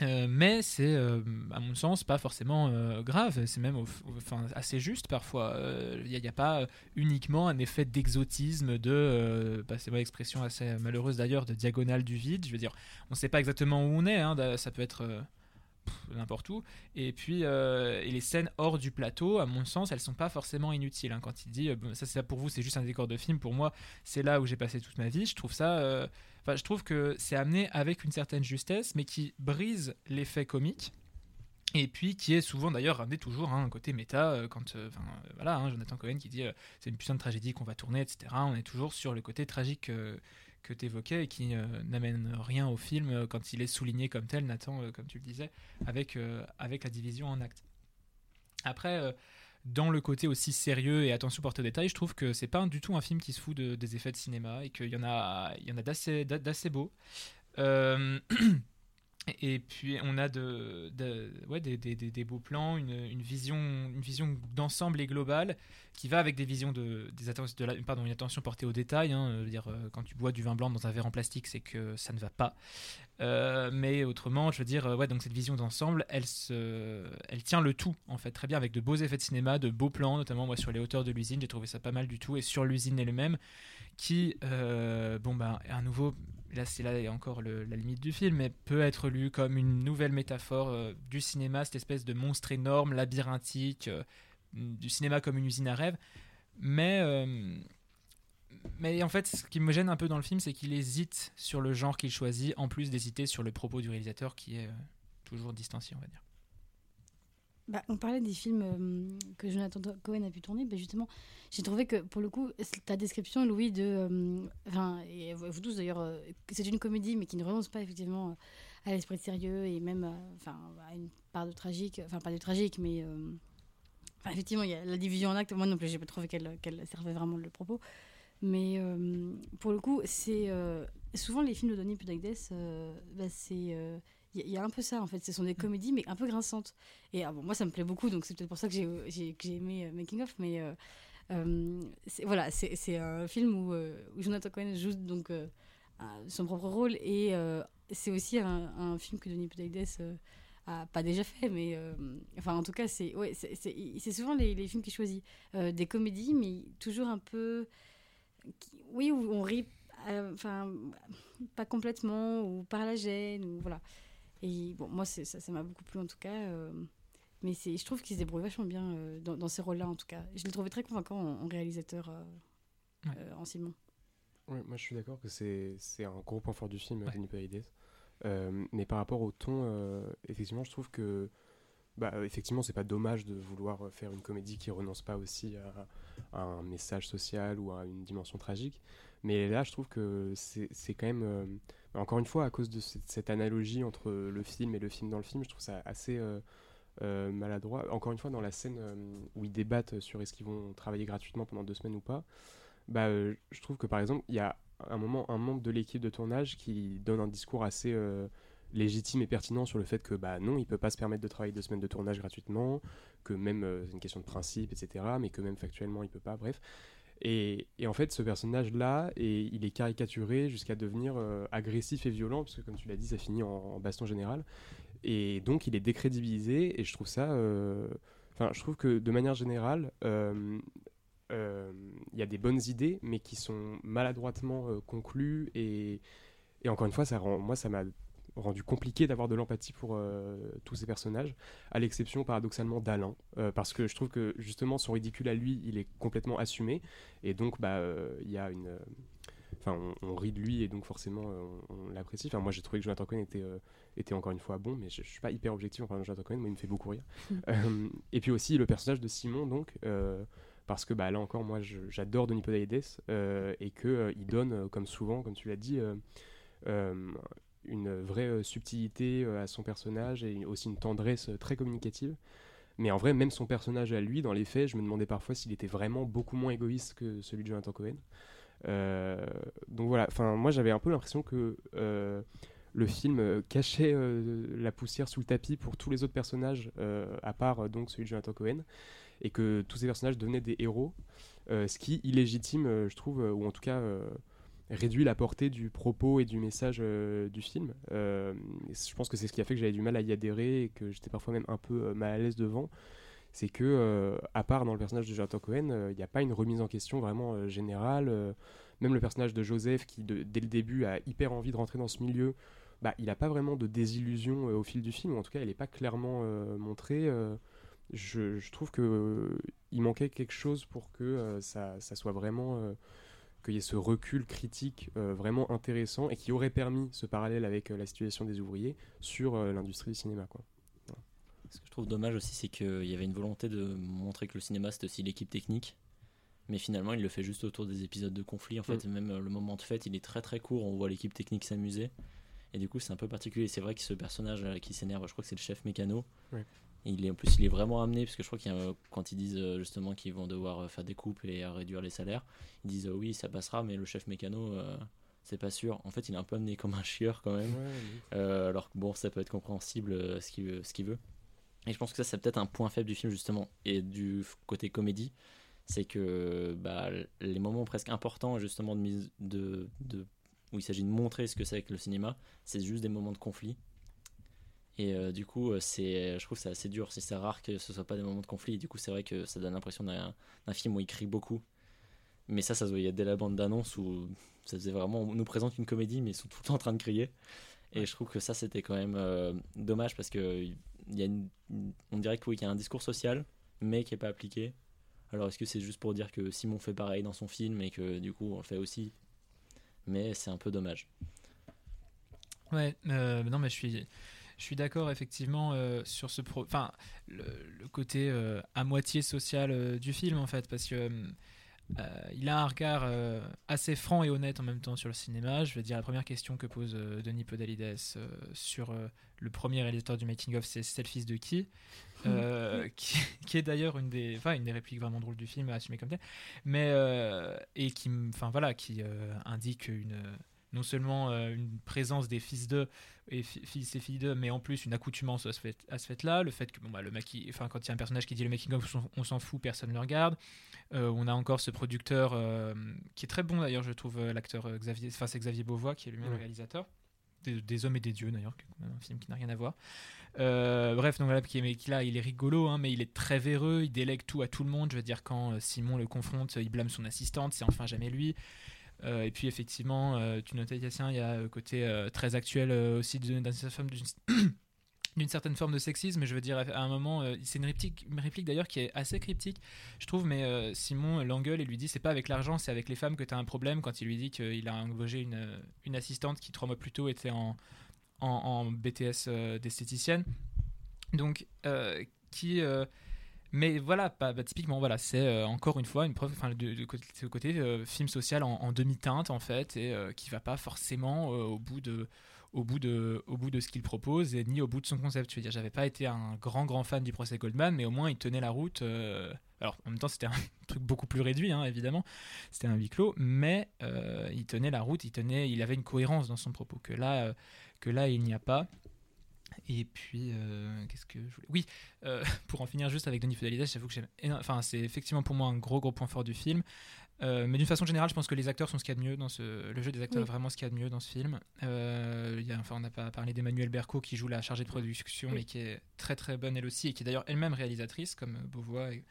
Mais c'est, à mon sens, pas forcément grave. C'est même enfin, assez juste parfois. Il n'y a, pas uniquement un effet d'exotisme, de, bah, c'est une expression assez malheureuse d'ailleurs, de diagonale du vide. Je veux dire, on ne sait pas exactement où on est. hein, ça peut être n'importe où. Et puis, euh, et les scènes hors du plateau, à mon sens, elles sont pas forcément inutiles. hein. Quand il dit, euh, ça, c'est pour vous, c'est juste un décor de film. Pour moi, c'est là où j'ai passé toute ma vie. Je trouve ça. euh, Enfin, je trouve que c'est amené avec une certaine justesse, mais qui brise l'effet comique. Et puis qui est souvent d'ailleurs ramené toujours hein, un côté méta, euh, quand, euh, voilà, hein, Jonathan Cohen qui dit c'est une de tragédie qu'on va tourner, etc. On est toujours sur le côté tragique que tu évoquais et qui euh, n'amène rien au film euh, quand il est souligné comme tel, Nathan, euh, comme tu le disais, avec, avec la division en actes. Après, dans le côté aussi sérieux et attention portée aux détails, je trouve que c'est pas du tout un film qui se fout de- des effets de cinéma et qu'il y en a, a d'assez, d'a- d'assez beaux. Euh, et puis on a des, beaux plans, une, vision, une vision d'ensemble et globale qui va avec des visions de, une attention portée aux détails. hein. Veux dire, euh, quand tu bois du vin blanc dans un verre en plastique, c'est que ça ne va pas. Euh, mais autrement, je veux dire, euh, ouais, donc cette vision d'ensemble, elle, tient le tout, en fait, très bien, avec de beaux effets de cinéma, de beaux plans, notamment sur les hauteurs de l'usine, j'ai trouvé ça pas mal du tout, et sur l'usine elle-même, qui, euh, bon, ben, à nouveau, là, c'est là encore la limite du film, mais peut être lu comme une nouvelle métaphore euh, du cinéma, cette espèce de monstre énorme, labyrinthique, euh, du cinéma comme une usine à rêve. Mais, euh, mais en fait, ce qui me gêne un peu dans le film, c'est qu'il hésite sur le genre qu'il choisit, en plus d'hésiter sur le propos du réalisateur qui est toujours distancié, on va dire. Bah, on parlait des films euh, que Jonathan Cohen a pu tourner. Bah, justement, j'ai trouvé que pour le coup, ta description, Louis, de. euh, Enfin, et vous tous d'ailleurs, euh, c'est une comédie, mais qui ne renonce pas effectivement à l'esprit sérieux et même enfin, à une part de tragique. Enfin, pas de tragique, mais. enfin, effectivement, il y a la division en actes. Moi non plus, j'ai pas trouvé qu'elle qu'elle servait vraiment le propos. Mais pour le coup, c'est. souvent, les films de Denis Podalides, euh, bah, c'est. Il y, a- il y a un peu ça en fait, ce sont des comédies mais un peu grinçantes. Et ah bon, moi ça me plaît beaucoup, donc c'est peut-être pour ça que j'ai, que j'ai aimé euh, Making of, mais euh, euh, voilà, c'est, un film où, où Jonathan Cohen joue donc son propre rôle et c'est aussi un, un film que Denis Podalides euh, a pas déjà fait, mais euh, enfin en tout cas c'est ouais, c'est- souvent les, les films qu'il choisit. Euh, des comédies, mais toujours un peu, qui- oui, où on rit, enfin pas complètement, ou par la gêne, ou voilà. Et bon, moi ça ça m'a beaucoup plu en tout cas. euh, mais c'est, je trouve qu'il se débrouille vachement bien euh, dans, dans ces rôles-là en tout cas. Je l'ai trouvé très convaincant en, en réalisateur euh, Ouais. euh, en Simon. Ouais, moi je suis d'accord que c'est c'est un gros point fort du film, Ouais. Denis Polides. Euh, mais par rapport au ton, euh, effectivement, je trouve que bah, effectivement, c'est pas dommage de vouloir faire une comédie qui renonce pas aussi à, à un message social ou à une dimension tragique. Mais là, je trouve que c'est c'est quand même, euh, encore une fois, à cause de cette, analogie entre le film et le film dans le film, je trouve ça assez euh, euh, maladroit. Encore une fois, dans la scène euh, où ils débattent sur est-ce qu'ils vont travailler gratuitement pendant deux semaines ou pas, bah, je trouve que par exemple, il y a un moment un membre de l'équipe de tournage qui donne un discours assez légitime et pertinent sur le fait que bah non, il peut pas se permettre de travailler deux semaines de tournage gratuitement, que même c'est une question de principe, etc. Mais que même factuellement il peut pas. Bref. Et, en fait, ce personnage-là, il est caricaturé jusqu'à devenir euh, agressif et violent, parce que comme tu l'as dit, ça finit en, baston général. Et donc, il est décrédibilisé, et je trouve ça. euh, Enfin, je trouve que de manière générale, euh, il y a des bonnes idées, mais qui sont maladroitement conclues. Et, et encore une fois, ça rend, moi, ça m'a rendu compliqué d'avoir de l'empathie pour euh, tous ces personnages, à l'exception paradoxalement d'Alain, euh, parce que je trouve que justement son ridicule à lui, il est complètement assumé, et donc bah euh, il y a une, euh, enfin on, on rit de lui et donc forcément euh, on, on l'apprécie. Enfin moi j'ai trouvé que Jonathan Cohen était euh, était encore une fois bon, mais je, je suis pas hyper objectif en parlant de Jonathan Cohen, moi il me fait beaucoup rire. Euh, et puis aussi le personnage de Simon donc. euh, parce que bah, là encore, moi j'adore Denis Podalides euh, et qu'il il donne, euh, comme souvent, comme tu l'as dit, euh, euh, une vraie euh, subtilité euh, à son personnage et aussi une tendresse euh, très communicative. Mais en vrai, même son personnage à lui, dans les faits, je me demandais parfois s'il était vraiment beaucoup moins égoïste que celui de Jonathan Cohen. Euh, donc voilà, enfin moi j'avais un peu l'impression que le film cachait la poussière sous le tapis pour tous les autres personnages, à part donc celui de Jonathan Cohen, et que tous ces personnages devenaient des héros, ce qui illégitime, je trouve, ou en tout cas réduit la portée du propos et du message euh, du film. Euh, je pense que c'est ce qui a fait que j'avais du mal à y adhérer et que j'étais parfois même un peu euh, mal à l'aise devant. C'est que, à part dans le personnage de Jonathan Cohen, il n'y a pas une remise en question vraiment générale. même le personnage de Joseph, qui dès le début a hyper envie de rentrer dans ce milieu, bah, il n'a pas vraiment de désillusion au fil du film, en tout cas, il n'est pas clairement montré. euh, je, trouve que il manquait quelque chose pour que ça, soit vraiment qu'il y ait ce recul critique euh, vraiment intéressant et qui aurait permis ce parallèle avec euh, la situation des ouvriers sur euh, l'industrie du cinéma quoi. Ce que je trouve dommage aussi, c'est qu'il y avait une volonté de montrer que le cinéma c'était aussi l'équipe technique. Mais finalement, il le fait juste autour des épisodes de conflit. En fait, même euh, le moment de fête, il est très très court. On voit l'équipe technique s'amuser. Et du coup, c'est un peu particulier. C'est vrai que ce personnage euh, qui s'énerve, je crois que c'est le chef mécano. Il est, en plus, il est vraiment amené, parce que je crois qu'il euh, quand ils disent euh, justement qu'ils vont devoir faire des coupes et réduire les salaires, ils disent euh, oui, ça passera, mais le chef mécano, euh, c'est pas sûr. En fait, il est un peu amené comme un chieur quand même. Euh, alors que bon, ça peut être compréhensible euh, ce qu'il veut, ce qu'il veut. Et je pense que ça, c'est peut-être un point faible du film, justement, et du côté comédie. C'est que bah, les moments presque importants, justement, de mise de, de, où il s'agit de montrer ce que c'est que le cinéma, c'est juste des moments de conflit. Et euh, du coup, euh, c'est, je trouve que c'est assez dur. C'est rare que ce soit pas des moments de conflit. Et du coup, c'est vrai que ça donne l'impression d'un film où il crie beaucoup. Mais ça, ça se voyait dès la bande d'annonce où ça faisait vraiment. On nous présente une comédie, mais ils sont tout le temps en train de crier. Et je trouve que ça, c'était quand même euh, dommage parce que y a une- on dirait qu'il y a un discours social, mais qui n'est pas appliqué. Alors, est-ce que c'est juste pour dire que Simon fait pareil dans son film et que du coup, on le fait aussi? Mais c'est un peu dommage. Ouais, euh, non, mais je suis, je suis d'accord effectivement euh, sur ce pro, enfin le, le côté euh, à moitié social du film en fait, parce que euh, il a un regard euh, assez franc et honnête en même temps sur le cinéma. Je veux dire la première question que pose euh, Denis Podalides sur le premier réalisateur du making of, c'est c'est le fils de qui qui, qui est d'ailleurs une des, une des répliques vraiment drôles du film, assumée comme tel, mais et qui, enfin voilà, qui indique une, non seulement euh, une présence des fils d'eux et fi- fils et filles d'eux, mais en plus une accoutumance à ce fait, fait-là, le fait que bon bah le enfin quand il y a un personnage qui dit le making of, on s'en- fout, personne ne le regarde. Euh, on a encore ce producteur euh, qui est très bon d'ailleurs, je trouve l'acteur Xavier, enfin c'est Xavier Beauvois qui est lui-même le réalisateur des, hommes et des dieux d'ailleurs, un film qui n'a rien à voir. Euh, bref, donc voilà, qui, qui, là, il est rigolo, hein, mais il est très véreux, il délègue tout à tout le monde. Je veux dire, quand Simon le confronte, il blâme son assistante, c'est enfin jamais lui. Euh, et puis effectivement, tu notais Yassien, il y a le côté très actuel aussi d'une certaine forme de sexisme, je veux dire, à un moment, c'est une réplique, d'ailleurs qui est assez cryptique, je trouve, mais Simon l'engueule et lui dit c'est pas avec l'argent, c'est avec les femmes que tu as un problème quand il lui dit qu'il a embauché une, assistante qui trois mois plus tôt était en, en, BTS euh, d'esthéticienne. Donc, euh, qui. Euh, mais voilà, bah, typiquement, voilà, c'est encore une fois une preuve, enfin, de, ce côté film social en, demi-teinte en fait, et qui va pas forcément au bout de, au bout de, au bout de ce qu'il propose ni au bout de son concept. Je veux dire, j'avais pas été un grand grand fan du procès Goldman, mais au moins il tenait la route. alors en même temps, c'était un truc beaucoup plus réduit, hein, évidemment. C'était un huis clos, mais il tenait la route, il tenait, il avait une cohérence dans son propos que là, que là, il n'y a pas. Et puis, euh, qu'est-ce que je voulais Oui, euh, pour en finir juste avec Denis Fidelides, j'avoue que j'aime. Enfin, c'est effectivement pour moi un gros, gros point fort du film. Euh, mais d'une façon générale, je pense que les acteurs sont ce qu'il y a de mieux dans ce. Le jeu des acteurs est vraiment ce qu'il y a de mieux dans ce film. y a, enfin, on n'a pas parlé d'Emmanuel Berco qui joue la chargée de production, mais qui est très, très bonne elle aussi, et qui est d'ailleurs elle-même réalisatrice, comme Beauvois. Et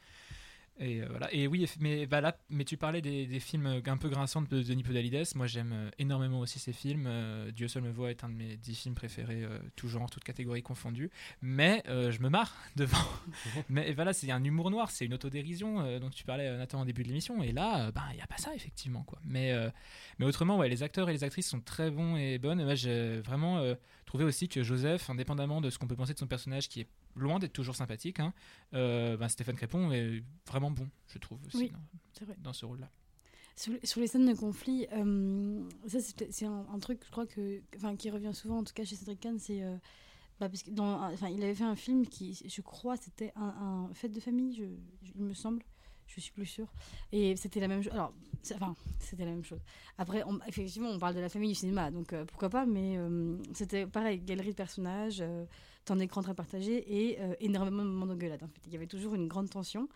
et euh, voilà. Et oui, mais bah là, mais tu parlais des, films un peu grinçants de Denis Podalides. Moi, j'aime euh, énormément aussi ces films. Euh, Dieu seul me voit est un de mes dix films préférés, tout genre, toute catégorie confondue. Mais je me marre devant. mais voilà, c'est un humour noir, c'est une autodérision dont tu parlais Nathan en début de l'émission. Et là, bah, il n'y a pas ça effectivement, quoi. Mais mais autrement, ouais, les acteurs et les actrices sont très bons et bonnes. Moi, j'ai vraiment trouvé aussi que Joseph, indépendamment de ce qu'on peut penser de son personnage, qui est loin d'être toujours sympathique, hein, euh, ben, Stéphane Crépon est vraiment bon, je trouve, aussi, dans, ce rôle-là. Sur, les scènes de conflit, euh, ça c'est un, truc, je crois que, qui revient souvent, en tout cas chez Cédric Kahn, c'est euh, bah, parce que dans, il avait fait un film qui, je crois, c'était un, fête de famille, je, il me semble, je suis plus sûre. Et c'était la même chose. Alors, enfin, c'était la même chose. Après, effectivement, on parle de la famille du cinéma, donc pourquoi pas, mais c'était pareil, galerie de personnages temps d'écran très partagé et euh, énormément de moments d'engueulade. En fait. Il y avait toujours une grande tension.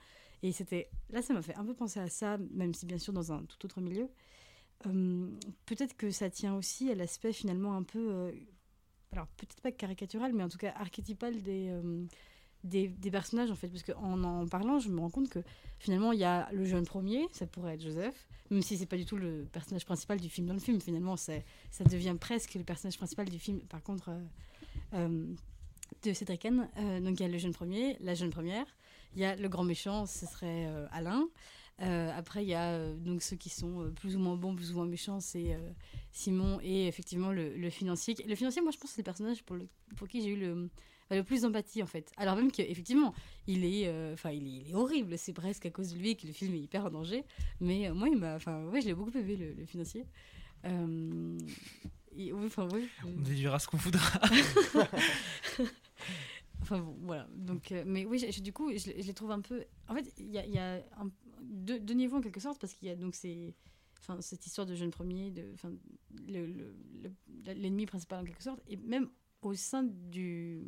Et c'était là, ça m'a fait un peu penser à ça, même si bien sûr dans un tout autre milieu. Euh, peut-être que ça tient aussi à l'aspect finalement un peu, euh, alors peut-être pas caricatural, mais en tout cas archétypal des, des, personnages en fait. Parce qu'en en parlant, je me rends compte que finalement il y a le jeune premier, ça pourrait être Joseph, même si c'est pas du tout le personnage principal du film dans le film. Finalement, ça devient presque le personnage principal du film. Par contre, de Cédric euh, donc il y a le jeune premier, la jeune première. Il y a le grand méchant, ce serait euh, Alain. Euh, après, il y a donc ceux qui sont plus ou moins bons, plus ou moins méchants, c'est Simon et effectivement le, financier. Le financier, moi, je pense que c'est le personnage pour, le, pour qui j'ai eu le, le plus d'empathie en fait. Alors même qu'effectivement, il est, enfin, il, est, horrible. C'est presque à cause de lui que le film est hyper en danger. Mais moi, il m'a, enfin, ouais, je l'ai beaucoup aimé le, financier. oui, enfin, oui. On déduira ce qu'on voudra. Enfin bon, voilà. Donc, euh, mais oui, du coup, je, les trouve un peu. En fait, il y a, y a deux, niveaux en quelque sorte, parce qu'il y a donc ces, enfin, cette histoire de jeune premier, de, enfin, l'ennemi le, principal en quelque sorte, et même au sein du.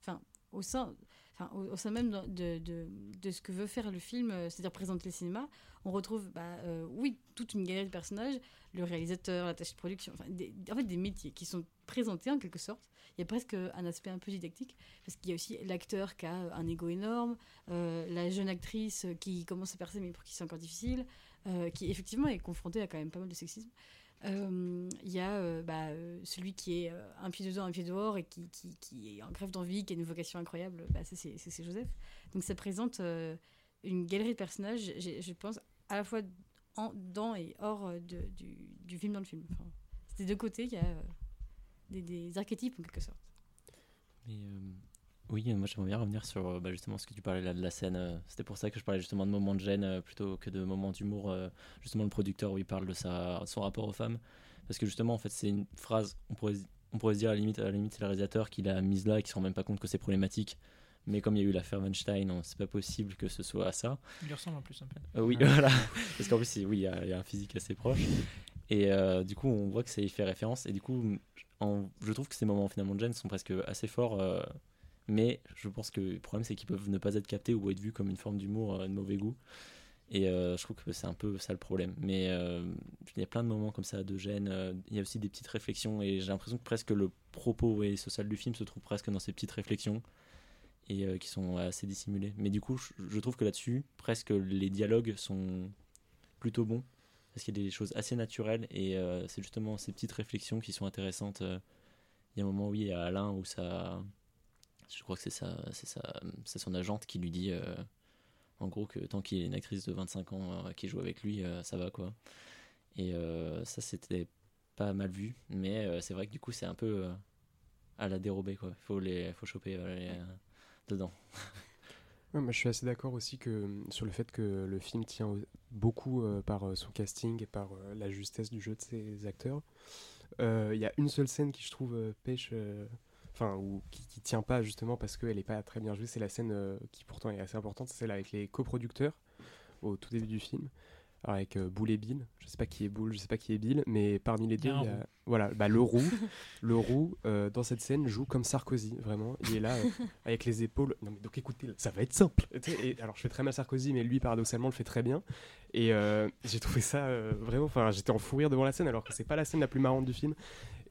Enfin, au sein. Enfin, au, sein même de, de, de, ce que veut faire le film, euh, c'est-à-dire présenter le cinéma, on retrouve, bah, euh, oui, toute une galerie de personnages, le réalisateur, l'attaché de production, enfin, en fait, des métiers qui sont présentés en quelque sorte, il y a presque un aspect un peu didactique, parce qu'il y a aussi l'acteur qui a un ego énorme, euh, la jeune actrice qui commence à percer mais pour qui c'est encore difficile, qui effectivement est confrontée à quand même pas mal de sexisme. Euh, il y a bah, celui qui est un pied dedans, un pied dehors et qui, qui, qui est en grève d'envie, qui a une vocation incroyable, bah, c'est Joseph. Donc ça présente une galerie de personnages, je pense, à la fois en, dans et hors de, du, du, film dans le film. C'est des deux côtés, il y a des, archétypes en quelque sorte. Euh, oui, moi j'aimerais bien revenir sur euh, bah, justement ce que tu parlais là de la scène. Euh, c'était pour ça que je parlais justement de moments de gêne plutôt que de moments d'humour. justement, le producteur où il parle de sa, son rapport aux femmes. Parce que justement, en fait, c'est une phrase, on pourrait, on pourrait se dire à la limite, à la limite c'est le réalisateur qui l'a mise là et qui se rend même pas compte que c'est problématique. Mais comme il y a eu l'affaire Weinstein, c'est pas possible que ce soit ça. Il ressemble en plus un peu. oui, voilà. Parce qu'en plus, oui, il y, a, il y, a un physique assez proche. Et du coup, on voit que ça y fait référence. Et du coup, je trouve que ces moments finalement de gêne sont presque assez forts, euh, mais je pense que le problème c'est qu'ils peuvent ne pas être captés ou être vus comme une forme d'humour euh, de mauvais goût. Et euh, je trouve que c'est un peu ça le problème. Mais euh, il y a plein de moments comme ça de gêne. il y a aussi des petites réflexions et j'ai l'impression que presque le propos et social du film se trouve presque dans ces petites réflexions et qui sont assez dissimulées. Mais du coup, je, trouve que là-dessus, presque les dialogues sont plutôt bons parce qu'il y a des choses assez naturelles et c'est justement ces petites réflexions qui sont intéressantes. Il y a un moment, oui, il y a Alain où ça. Je crois que c'est ça, c'est ça, c'est son agente qui lui dit. euh, en gros que tant qu'il a une actrice de 25 ans euh, qui joue avec lui, euh, ça va quoi. Et ça c'était pas mal vu, mais c'est vrai que du coup c'est un peu à la dérobée quoi. Faut les, faut choper les, dedans. Ouais, moi, je suis assez d'accord aussi que, sur le fait que le film tient au- beaucoup euh, par euh, son casting et par euh, la justesse du jeu de ses acteurs. Il y a une seule scène qui, je trouve, pêche, enfin, ou qui, qui tient pas justement parce qu'elle n'est pas très bien jouée. C'est la scène euh, qui pourtant est assez importante, c'est celle avec les coproducteurs au tout début du film. Alors, avec euh, Boule et Bill, je sais pas qui est Boule, je sais pas qui est Bill, mais parmi les deux, il y a- voilà, bah, le roux, le roux euh, dans cette scène joue comme Sarkozy, vraiment. Il est là euh, avec les épaules. Non mais donc écoutez, ça va être simple. Et, alors je fais très mal Sarkozy, mais lui paradoxalement le fait très bien. Et j'ai trouvé ça vraiment. Enfin, j'étais en fou rire devant la scène, alors que c'est pas la scène la plus marrante du film.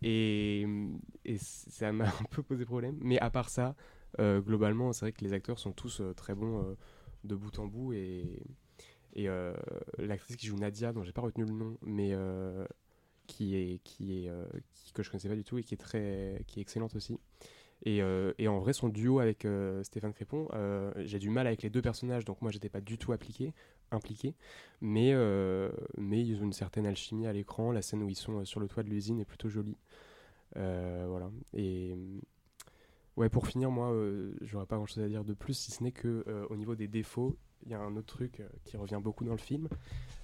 Et, et ça m'a un peu posé problème. Mais à part ça, euh, globalement, c'est vrai que les acteurs sont tous euh, très bons euh, de bout en bout et et l'actrice qui joue Nadia, dont j'ai pas retenu le nom, mais qui est qui est que je connaissais pas du tout et qui est très qui est excellente aussi. Et, euh, et en vrai, son duo avec euh, Stéphane Crépon, euh, j'ai du mal avec les deux personnages, donc moi j'étais pas du tout impliqué, mais, mais ils ont une certaine alchimie à l'écran. La scène où ils sont sur le toit de l'usine est plutôt jolie. Voilà. Et ouais, pour finir, moi, j'aurais pas grand chose à dire de plus, si ce n'est que au niveau des défauts, il y a un autre truc euh, qui revient beaucoup dans le film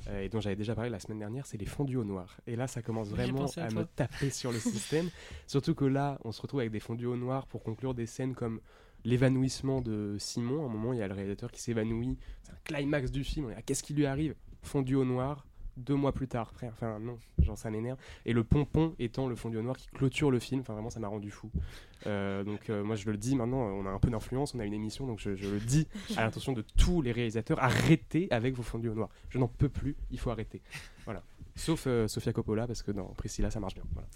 euh, et dont j'avais déjà parlé la semaine dernière, c'est les fondus au noir. Et là, ça commence vraiment à me taper sur le système. Surtout que là, on se retrouve avec des fondus au noir pour conclure des scènes comme l'évanouissement de Simon. À un moment, il y a le réalisateur qui s'évanouit. C'est un climax du film. Qu'est-ce qui lui arrive? Fondu au noir. Deux mois plus tard, frère. Enfin, non, genre ça m'énerve. Et le pompon étant le fondu au noir qui clôture le film. Enfin, vraiment, ça m'a rendu fou. Euh, donc, euh, moi, je le dis maintenant, on a un peu d'influence, on a une émission, donc je, je le dis à l'intention de tous les réalisateurs arrêtez avec vos fondus au noir. Je n'en peux plus, il faut arrêter. Voilà. Sauf euh, Sofia Coppola, parce que dans Priscilla, ça marche bien. Voilà.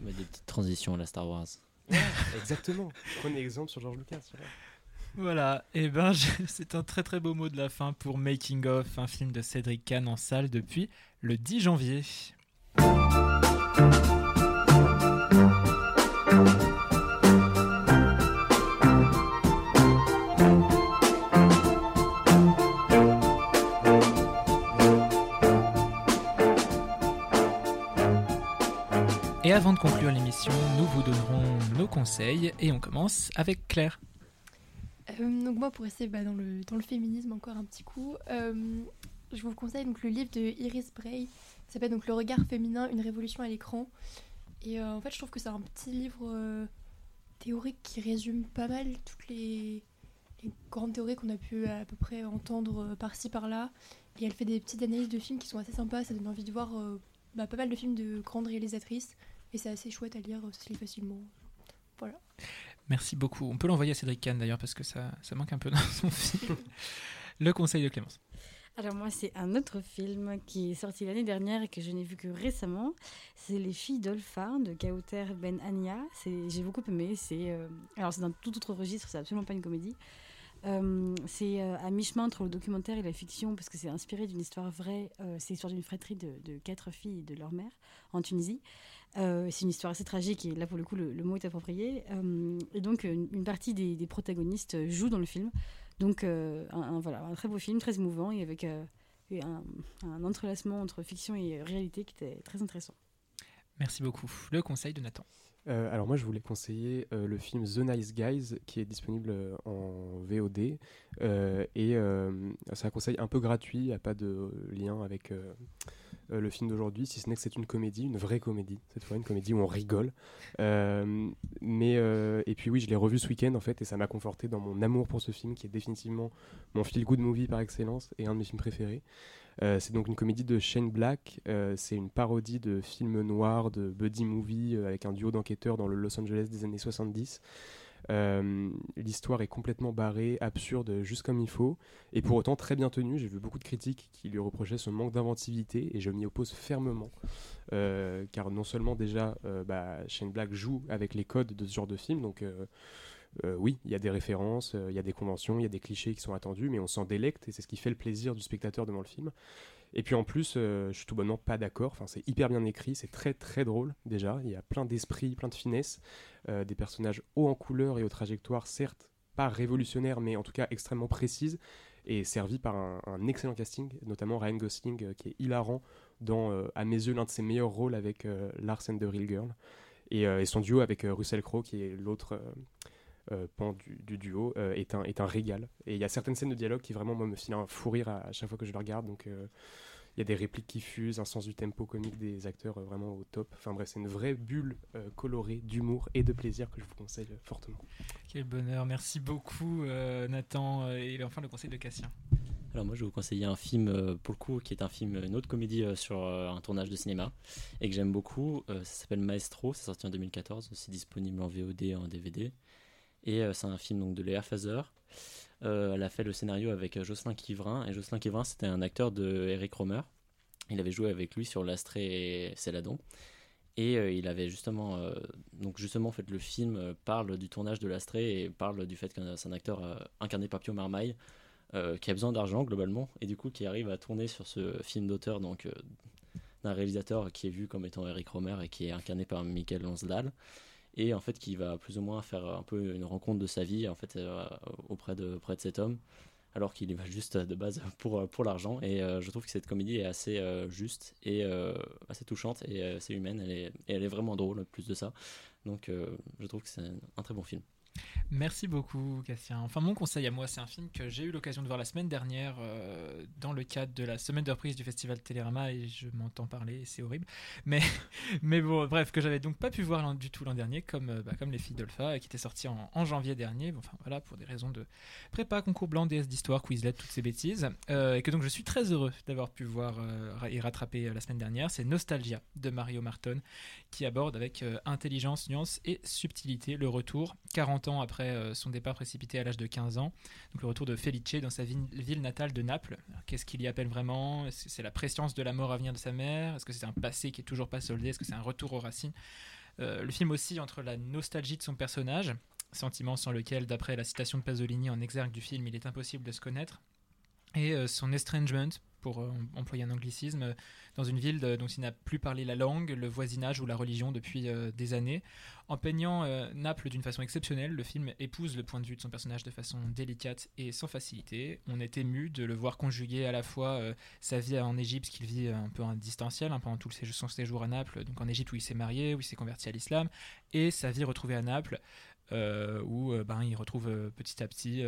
Des petites transitions à la Star Wars. Exactement. Prenez exemple sur George Lucas. voilà. Voilà, et ben je- c'est un très très beau mot de la fin pour Making of, un film de Cédric Kahn en salle depuis le 10 janvier. Et avant de conclure l'émission, nous vous donnerons nos conseils et on commence avec Claire. Euh, donc moi, pour rester bah, dans, le, féminisme encore un petit coup, euh, je vous conseille donc le livre de Iris Bray, qui s'appelle donc Le regard féminin, une révolution à l'écran. Et euh, en fait, je trouve que c'est un petit livre théorique qui résume pas mal toutes les, grandes théories qu'on a pu à peu près entendre par-ci par-là. Et elle fait des petites analyses de films qui sont assez sympas, ça donne envie de voir bah, pas mal de films de grandes réalisatrices. Et c'est assez chouette à lire, ça facilement. Voilà. Merci beaucoup. On peut l'envoyer à Cédric Kahn d'ailleurs parce que ça, ça manque un peu dans son film. Le conseil de Clémence. Alors moi, c'est un autre film qui est sorti l'année dernière et que je n'ai vu que récemment. C'est Les filles d'Olpha de Kauter Ben Ania. J'ai beaucoup aimé. C'est euh, alors c'est d'un tout autre registre. C'est absolument pas une comédie. Euh, c'est euh, à mi-chemin entre le documentaire et la fiction parce que c'est inspiré d'une histoire vraie. Euh, c'est l'histoire d'une fratrie de, de quatre filles et de leur mère en Tunisie. Euh, c'est une histoire assez tragique et là pour le coup le, le mot est approprié. Euh, et donc une, une partie des, des protagonistes jouent dans le film. Donc euh, un, un- voilà, un très beau film, très émouvant et avec euh, un, un entrelacement entre fiction et réalité qui était très intéressant. Merci beaucoup. Le conseil de Nathan. Euh, alors moi je voulais conseiller euh, le film The Nice Guys qui est disponible en VOD euh, et euh, c'est un conseil un peu gratuit, il n'y a pas de lien avec euh, le film d'aujourd'hui si ce n'est que c'est une comédie, une vraie comédie, cette fois une comédie où on rigole. Euh, mais euh, et puis oui je l'ai revu ce week-end en fait et ça m'a conforté dans mon amour pour ce film qui est définitivement mon feel good movie par excellence et un de mes films préférés. C'est donc une comédie de Shane Black. C'est une parodie de film noir, de buddy movie, avec un duo d'enquêteurs dans le Los Angeles des années 70. Euh, L'histoire est complètement barrée, absurde, juste comme il faut, et pour autant très bien tenue. J'ai vu beaucoup de critiques qui lui reprochaient son manque d'inventivité, et je m'y oppose fermement, euh, car non seulement déjà euh, bah, Shane Black joue avec les codes de ce genre de film, donc euh, oui, il y a des références, euh, il y a des conventions, il y a des clichés qui sont attendus, mais on s'en délecte, et c'est ce qui fait le plaisir du spectateur devant le film. Et puis en plus, euh, je suis tout bonnement pas d'accord. Enfin, c'est hyper bien écrit, c'est très très drôle déjà. Il y a plein d'esprit, plein de finesse, euh, des personnages hauts en couleur et aux trajectoires, certes pas révolutionnaires, mais en tout cas extrêmement précises, et servis par un, excellent casting, notamment Ryan Gosling, euh, qui est hilarant dans, à mes yeux, l'un de ses meilleurs rôles avec Lars and the Real Girl, et, son duo avec Russell Crowe, qui est l'autre. Euh, pan du, du duo euh, est, un, est un régal. Et il y a certaines scènes de dialogue qui vraiment moi, me filent un fou rire à, à chaque fois que je le regarde. Donc euh, il y a des répliques qui fusent, un sens du tempo comique des acteurs euh, vraiment au top. Enfin bref, c'est une vraie bulle euh, colorée d'humour et de plaisir que je vous conseille euh, fortement. Quel bonheur, merci beaucoup euh, Nathan et enfin le conseil de Cassien. Alors moi je vais vous conseiller un film euh, pour le coup qui est un film, une autre comédie euh, sur euh, un tournage de cinéma et que j'aime beaucoup. Euh, ça s'appelle Maestro, c'est sorti en 2014, c'est disponible en VOD et en DVD. Et euh, c'est un film donc de Léa Fazer. Euh, elle a fait le scénario avec euh, Jocelyn Quivrin et Jocelyn Quivrin c'était un acteur de Eric Romer. Il avait joué avec lui sur L'Astrée et Céladon. Et il avait justement, donc justement, en fait, le film parle du tournage de l'Astrée et parle du fait que c'est un acteur incarné par Pio Marmaille qui a besoin d'argent globalement et du coup qui arrive à tourner sur ce film d'auteur donc d'un réalisateur qui est vu comme étant Eric Romer et qui est incarné par Michael Lonsdal et en fait qui va plus ou moins faire un peu une rencontre de sa vie en fait euh, auprès de auprès de cet homme alors qu'il y va juste de base pour pour l'argent. Et euh, je trouve que cette comédie est assez euh, juste et assez touchante et assez humaine. Elle est et elle est vraiment drôle plus de ça. Donc je trouve que c'est un très bon film Merci beaucoup, Cassien. Enfin, mon conseil à moi, c'est un film que j'ai eu l'occasion de voir la semaine dernière euh, dans le cadre de la semaine de reprise du festival Télérama et je m'entends parler, c'est horrible. Mais, mais bon, bref, que j'avais donc pas pu voir du tout l'an dernier, comme, euh, bah, comme Les filles d'Olpha, et qui était sorti en, janvier dernier. Enfin, voilà, pour des raisons de prépa, concours blanc, DS d'histoire, Quizlet, toutes ces bêtises. Euh, et que donc je suis très heureux d'avoir pu voir euh, et rattraper euh, la semaine dernière. C'est Nostalgia de Mario Marton, qui aborde avec euh, intelligence, nuance et subtilité le retour, 40 ans après euh, son départ précipité à l'âge de 15 ans, donc le retour de Felice dans sa ville, natale de Naples. Qu'est-ce qu'il y appelle vraiment? C'est la préscience de la mort à venir de sa mère? Est-ce que c'est un passé qui est toujours pas soldé? Est-ce que c'est un retour aux racines? Euh, Le film aussi entre la nostalgie de son personnage, sentiment sans lequel, d'après la citation de Pasolini en exergue du film, il est impossible de se connaître, et euh, son estrangement, pour euh, employer un anglicisme, euh, dans une ville de- dont il n'a plus parlé la langue, le voisinage ou la religion depuis euh, des années. En peignant euh, Naples d'une façon exceptionnelle, le film épouse le point de vue de son personnage de façon délicate et sans facilité. On est ému de le voir conjuguer à la fois euh, sa vie en Égypte, qu'il vit un peu en distanciel hein, pendant tout son séjour à Naples, donc en Égypte où il s'est marié, où il s'est converti à l'islam, et sa vie retrouvée à Naples, euh, où euh, ben, il retrouve euh, petit à petit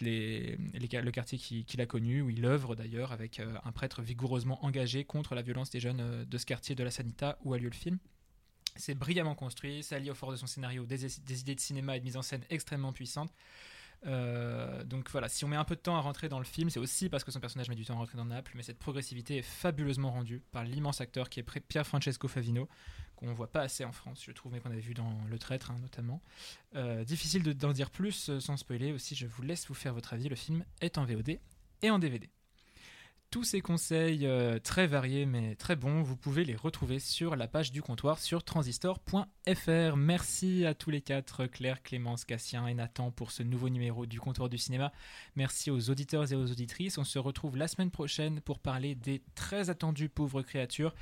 le quartier qui- qu'il a connu, où il œuvre d'ailleurs avec un prêtre vigoureusement engagé contre la violence des jeunes de ce quartier de la Sanita où a lieu le film. C'est brillamment construit, ça lie au fort de son scénario des, idées de cinéma et de mise en scène extrêmement puissantes. Donc voilà, si on met un peu de temps à rentrer dans le film, c'est aussi parce que son personnage met du temps à rentrer dans Naples, mais cette progressivité est fabuleusement rendue par l'immense acteur qui est Pr- Pier Francesco Favino, qu'on voit pas assez en France, je trouve, mais qu'on avait vu dans Le Traître hein, notamment. Euh, difficile de- d'en dire plus euh, sans spoiler aussi, je vous laisse vous faire votre avis, le film est en VOD et en DVD. Tous ces conseils euh, très variés mais très bons, vous pouvez les retrouver sur la page du comptoir sur transistor.fr. Merci à tous les quatre, Claire, Clémence, Cassien et Nathan pour ce nouveau numéro du comptoir du cinéma. Merci aux auditeurs et aux auditrices. On se retrouve la semaine prochaine pour parler des très attendus pauvres créatures.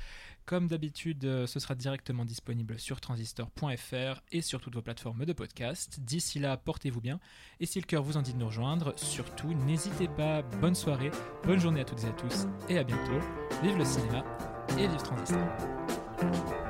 Comme d'habitude, euh, ce sera directement disponible sur transistor.fr et sur toutes vos plateformes de podcast. D'ici là, portez-vous bien. Et si le cœur vous en dit de nous rejoindre, surtout, n'hésitez pas. Bonne soirée, bonne journée à toutes et à tous, et à bientôt. Vive le cinéma et vive Transistor.